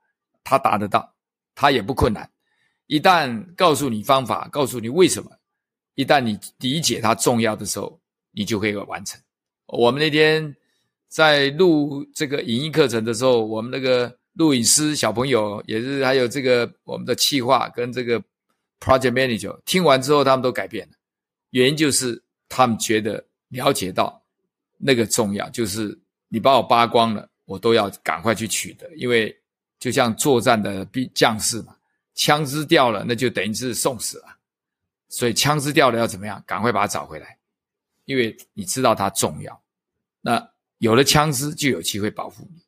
他达得到，他也不困难。一旦告诉你方法，告诉你为什么，一旦你理解它重要的时候，你就可以完成。我们那天在录这个影音课程的时候，我们那个录影师小朋友也是，还有这个我们的企划跟这个 project manager 听完之后，他们都改变了。原因就是他们觉得了解到那个重要，就是你把我扒光了，我都要赶快去取得，因为就像作战的兵将士嘛。枪支掉了，那就等于是送死了。所以枪支掉了要怎么样？赶快把它找回来，因为你知道它重要。那有了枪支，就有机会保护你。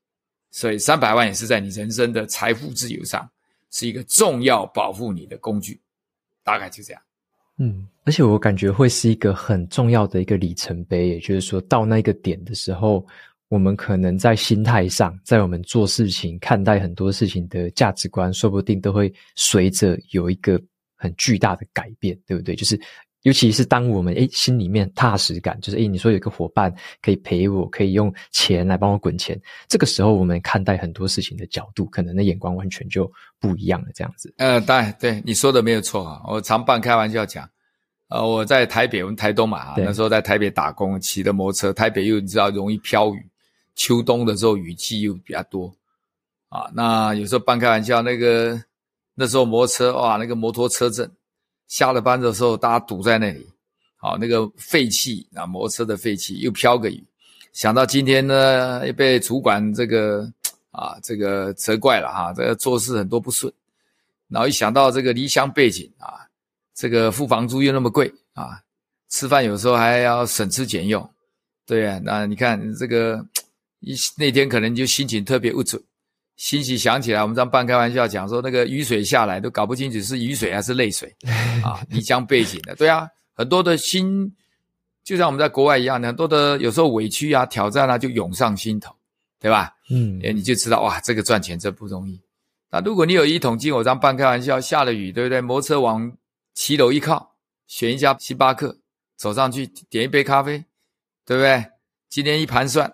所以三百万也是在你人生的财富自由上是一个重要保护你的工具。大概就这样。嗯，而且我感觉会是一个很重要的一个里程碑，也就是说到那个点的时候，我们可能在心态上，在我们做事情、看待很多事情的价值观，说不定都会随着有一个很巨大的改变，对不对？就是。尤其是当我们诶心里面踏实感，就是诶你说有一个伙伴可以陪我，可以用钱来帮我滚钱，这个时候我们看待很多事情的角度，可能的眼光完全就不一样了。这样子，呃，当然对你说的没有错啊。我常半开玩笑讲，呃，我在台北，我们台东嘛，那时候在台北打工，骑的摩托车，台北又你知道容易飘雨，秋冬的时候雨季又比较多啊。那有时候半开玩笑，那个那时候摩托车哇，那个摩托车阵。下了班的时候，大家堵在那里，好，那个废气啊，摩托车的废气又飘个雨。想到今天呢，又被主管这个啊，这个责怪了哈，这个做事很多不顺。然后一想到这个离乡背景啊，这个付房租又那么贵啊，吃饭有时候还要省吃俭用，对啊，那你看这个一那天可能就心情特别不准。欣喜想起来，我们这样半开玩笑讲说，那个雨水下来都搞不清楚是雨水还是泪水 啊！离乡背景的，对啊，很多的心就像我们在国外一样，很多的有时候委屈啊、挑战啊就涌上心头，对吧？嗯，诶你就知道哇，这个赚钱真不容易。那如果你有一桶金，我这样半开玩笑，下了雨，对不对？摩托车往骑楼一靠，选一家星巴克，走上去点一杯咖啡，对不对？今年一盘算，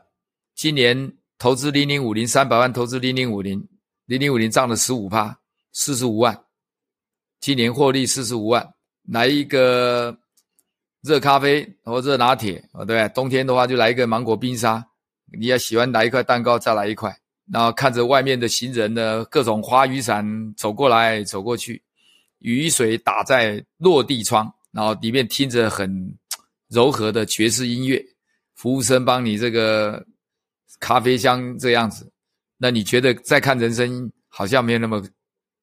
今年。投资零零五零三百万，投资零零五零零零五零涨了十五趴，四十五万，今年获利四十五万。来一个热咖啡或热拿铁，哦对，冬天的话就来一个芒果冰沙。你要喜欢来一块蛋糕，再来一块。然后看着外面的行人呢，各种花雨伞走过来走过去，雨水打在落地窗，然后里面听着很柔和的爵士音乐，服务生帮你这个。咖啡香这样子，那你觉得再看人生好像没有那么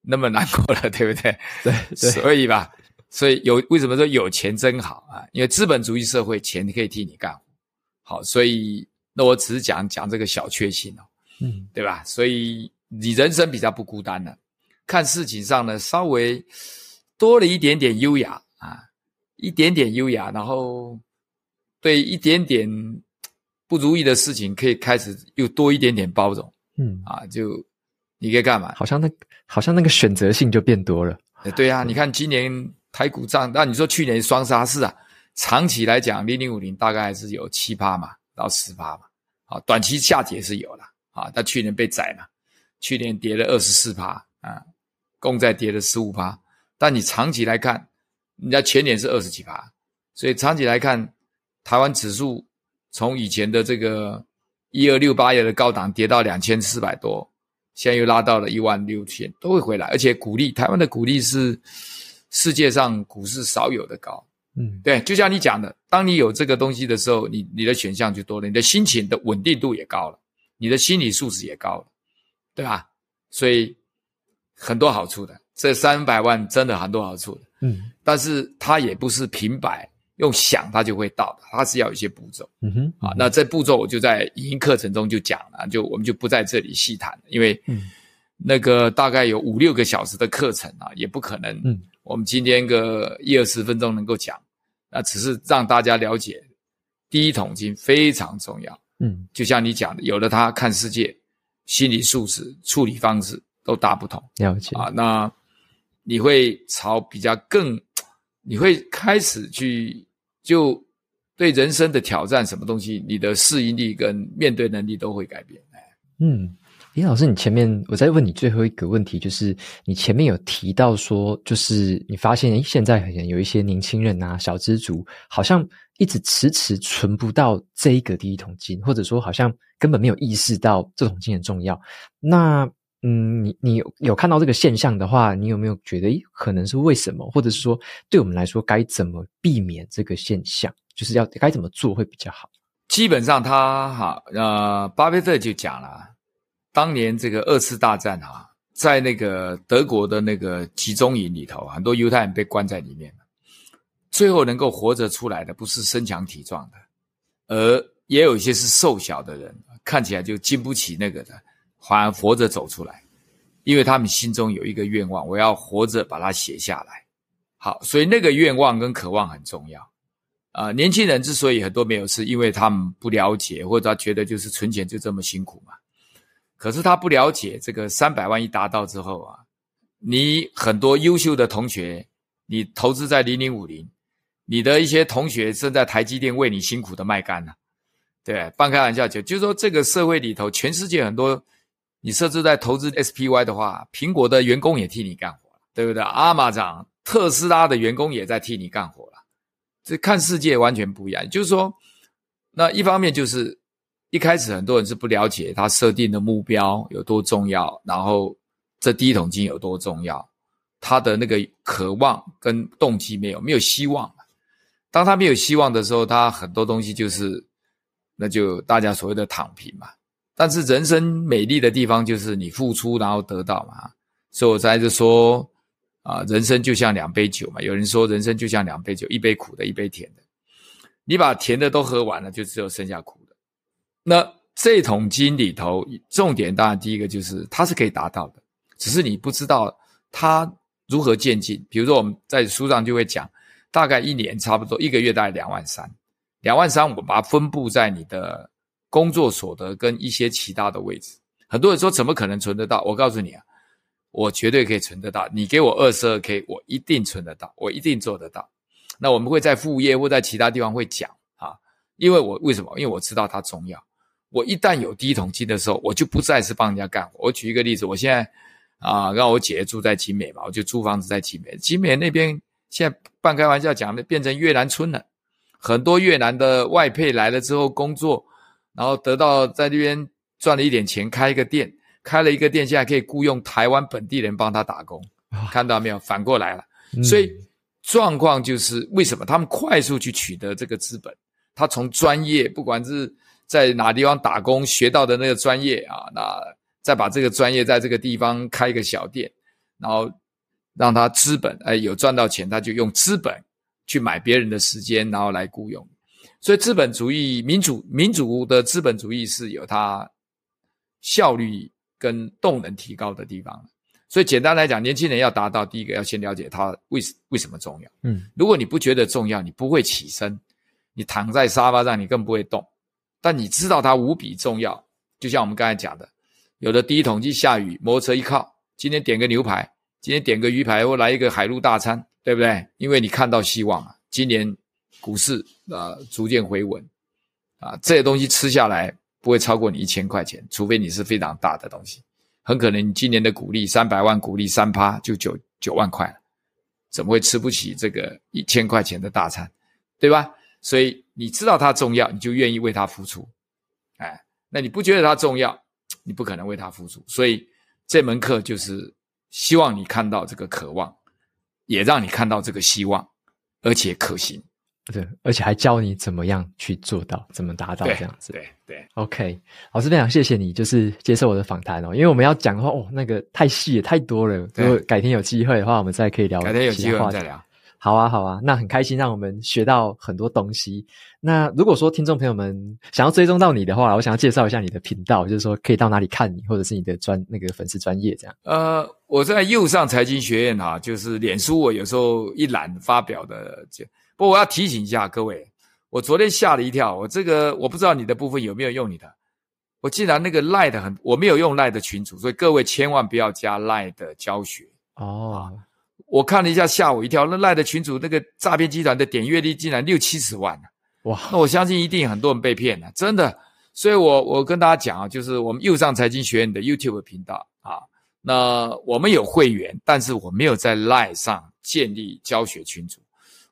那么难过了，对不对？对，对，所以吧，所以有为什么说有钱真好啊？因为资本主义社会，钱可以替你干活。好，所以那我只是讲讲这个小确幸哦，嗯，对吧？所以你人生比较不孤单了，看事情上呢，稍微多了一点点优雅啊，一点点优雅，然后对一点点。不如意的事情可以开始又多一点点包容，嗯啊，就你可以干嘛？好像那好像那个选择性就变多了。对啊，你看今年台股涨，那你说去年双杀是啊，长期来讲零零五零大概还是有七趴嘛到十趴嘛，啊，短期下跌是有了啊，但去年被宰嘛，去年跌了二十四趴啊，共在跌了十五趴，但你长期来看，人家前年是二十几趴，所以长期来看，台湾指数。从以前的这个一二六八月的高档跌到两千四百多，现在又拉到了一万六千，都会回来。而且股利，台湾的股利是世界上股市少有的高。嗯，对，就像你讲的，当你有这个东西的时候，你你的选项就多了，你的心情的稳定度也高了，你的心理素质也高了，对吧？所以很多好处的，这三百万真的很多好处的。嗯，但是它也不是平白。用想它就会到的，它是要有一些步骤。嗯哼，啊，那这步骤我就在语音课程中就讲了，就我们就不在这里细谈了，因为那个大概有五六个小时的课程啊，也不可能。嗯，我们今天个一二十分钟能够讲，那只是让大家了解第一桶金非常重要。嗯，就像你讲的，有了它看世界，心理素质、处理方式都大不同。了解啊，那你会朝比较更。你会开始去就对人生的挑战，什么东西，你的适应力跟面对能力都会改变。嗯，李老师，你前面我再问你最后一个问题，就是你前面有提到说，就是你发现，现在好像有一些年轻人啊，小资族，好像一直迟迟存不到这一个第一桶金，或者说好像根本没有意识到这桶金很重要。那嗯，你你有有看到这个现象的话，你有没有觉得，诶，可能是为什么，或者是说，对我们来说该怎么避免这个现象？就是要该怎么做会比较好？基本上他，他哈呃，巴菲特就讲了，当年这个二次大战哈，在那个德国的那个集中营里头，很多犹太人被关在里面，最后能够活着出来的，不是身强体壮的，而也有一些是瘦小的人，看起来就经不起那个的。反而活着走出来，因为他们心中有一个愿望，我要活着把它写下来。好，所以那个愿望跟渴望很重要啊、年轻人之所以很多没有，是因为他们不了解，或者他觉得就是存钱就这么辛苦嘛。可是他不了解这个三百万一达到之后啊，你很多优秀的同学，你投资在零零五零，你的一些同学正在台积电为你辛苦的卖干呢、对，半开玩笑就就是说这个社会里头，全世界很多你设置在投资 SPY 的话，苹果的员工也替你干活，对不对？阿玛长、特斯拉的员工也在替你干活了。这看世界完全不一样。就是说，那一方面就是。一开始很多人是不了解他设定的目标有多重要，然后这第一桶金有多重要，他的那个渴望跟动机没有，没有希望。当他没有希望的时候，他很多东西就是，那就大家所谓的躺平嘛。但是人生美丽的地方就是你付出然后得到嘛。所以我才是说啊，人生就像两杯酒嘛。有人说人生就像两杯酒，一杯苦的，一杯甜的。你把甜的都喝完了，就只有剩下苦的。那这桶金里头，重点当然第一个就是它是可以达到的，只是你不知道它如何渐进。比如说我们在书上就会讲，大概一年差不多一个月大概两万三，两万三我把它分布在你的工作所得跟一些其他的位置。很多人说怎么可能存得到？我告诉你啊，我绝对可以存得到。你给我二十二 K，我一定存得到，我一定做得到。那我们会在副业或在其他地方会讲啊，因为我为什么？因为我知道它重要。我一旦有第一桶金的时候，我就不再是帮人家干活。我举一个例子，我现在啊，让我姐姐住在集美嘛，我就租房子在集美。集美那边现在半开玩笑讲的，变成越南村了。很多越南的外配来了之后工作，然后得到在那边赚了一点钱，开一个店，开了一个店，现在可以雇佣台湾本地人帮他打工。看到没有？反过来了。所以状况就是为什么他们快速去取得这个资本？他从专业，不管是在哪地方打工学到的那个专业啊，那再把这个专业在这个地方开一个小店，然后让他资本哎有赚到钱，他就用资本去买别人的时间，然后来雇佣。所以资本主义民主民主的资本主义是有它效率跟动能提高的地方。所以简单来讲，年轻人要达到第一个，要先了解它为为什么重要。嗯，如果你不觉得重要，你不会起身，你躺在沙发上，你更不会动。但你知道它无比重要，就像我们刚才讲的，有的第一桶金下雨，摩托车一靠，今天点个牛排，今天点个鱼排，或来一个海陆大餐，对不对？因为你看到希望啊，今年股市啊、逐渐回稳，啊，这些东西吃下来不会超过你一千块钱，除非你是非常大的东西，很可能你今年的股利三百万股利三趴就九九万块了，怎么会吃不起这个一千块钱的大餐，对吧？所以你知道它重要，你就愿意为它付出，哎，那你不觉得它重要，你不可能为它付出。所以这门课就是希望你看到这个渴望，也让你看到这个希望，而且可行。对，而且还教你怎么样去做到，怎么达到这样子。对对，对，OK，老师非常谢谢你，就是接受我的访谈哦，因为我们要讲的话，哦，那个太细也太多了。如果改天有机会的话，我们再可以聊。改天有机会再聊。好啊，好啊，那很开心，让我们学到很多东西。那如果说听众朋友们想要追踪到你的话，我想要介绍一下你的频道，就是说可以到哪里看你，或者是你的专那个粉丝专业这样。呃，我在右上财经学院哈，就是脸书，我有时候一览发表的。不过我要提醒一下各位，我昨天吓了一跳，我这个我不知道你的部分有没有用你的。我竟然那个 Line 的很，我没有用 Line 的群组，所以各位千万不要加 Line 的教学哦。我看了一下，吓我一跳。那赖的群主那个诈骗集团的点阅率竟然六七十万哇！那我相信一定很多人被骗了，真的。所以我我跟大家讲啊，就是我们右上财经学院的 YouTube 频道啊，那我们有会员，但是我没有在赖上建立教学群组。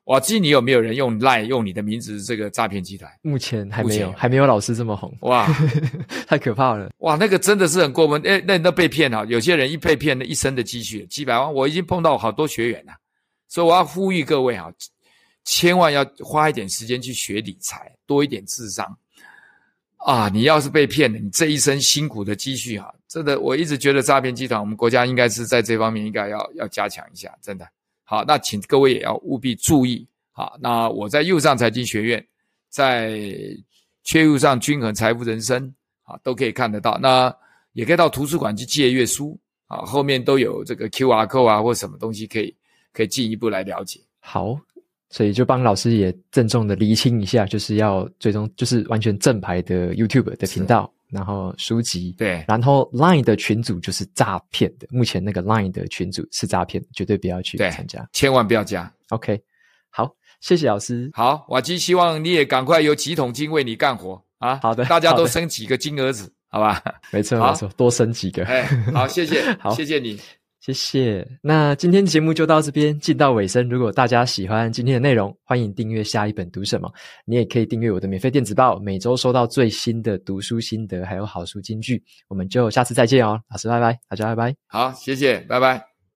哇，至于你有没有人用 LINE 用你的名字这个诈骗集团？目前还没有，还没有老师这么红。哇，太可怕了！哇，那个真的是很过分。诶，那人都被骗了。有些人一被骗，那一生的积蓄几百万。我已经碰到好多学员了，所以我要呼吁各位啊，千万要花一点时间去学理财，多一点智商啊！你要是被骗了，你这一生辛苦的积蓄啊，真的，我一直觉得诈骗集团，我们国家应该是在这方面应该要要加强一下，真的。好，那请各位也要务必注意。好，那我在右上财经学院，在缺右上均衡财富人生，啊，都可以看得到。那也可以到图书馆去借阅书，啊，后面都有这个 QR code 啊，或什么东西可以可以进一步来了解。好，所以就帮老师也郑重的厘清一下，就是要最终就是完全正牌的 YouTube 的频道。然后书籍对，然后 Line 的群组就是诈骗的。目前那个 Line 的群组是诈骗，绝对不要去参加，千万不要加。OK，好，谢谢老师。好，瓦基希望你也赶快有几桶金为你干活啊！好的，大家都生几个金儿子，好吧？没错，没错，多生几个。哎，好，谢谢，好，谢谢你。谢谢。那今天节目就到这边，进到尾声。如果大家喜欢今天的内容，欢迎订阅下一本读什么。你也可以订阅我的免费电子报，每周收到最新的读书心得，还有好书金句。我们就下次再见哦，老师，拜拜，大家拜拜。好，谢谢，拜拜。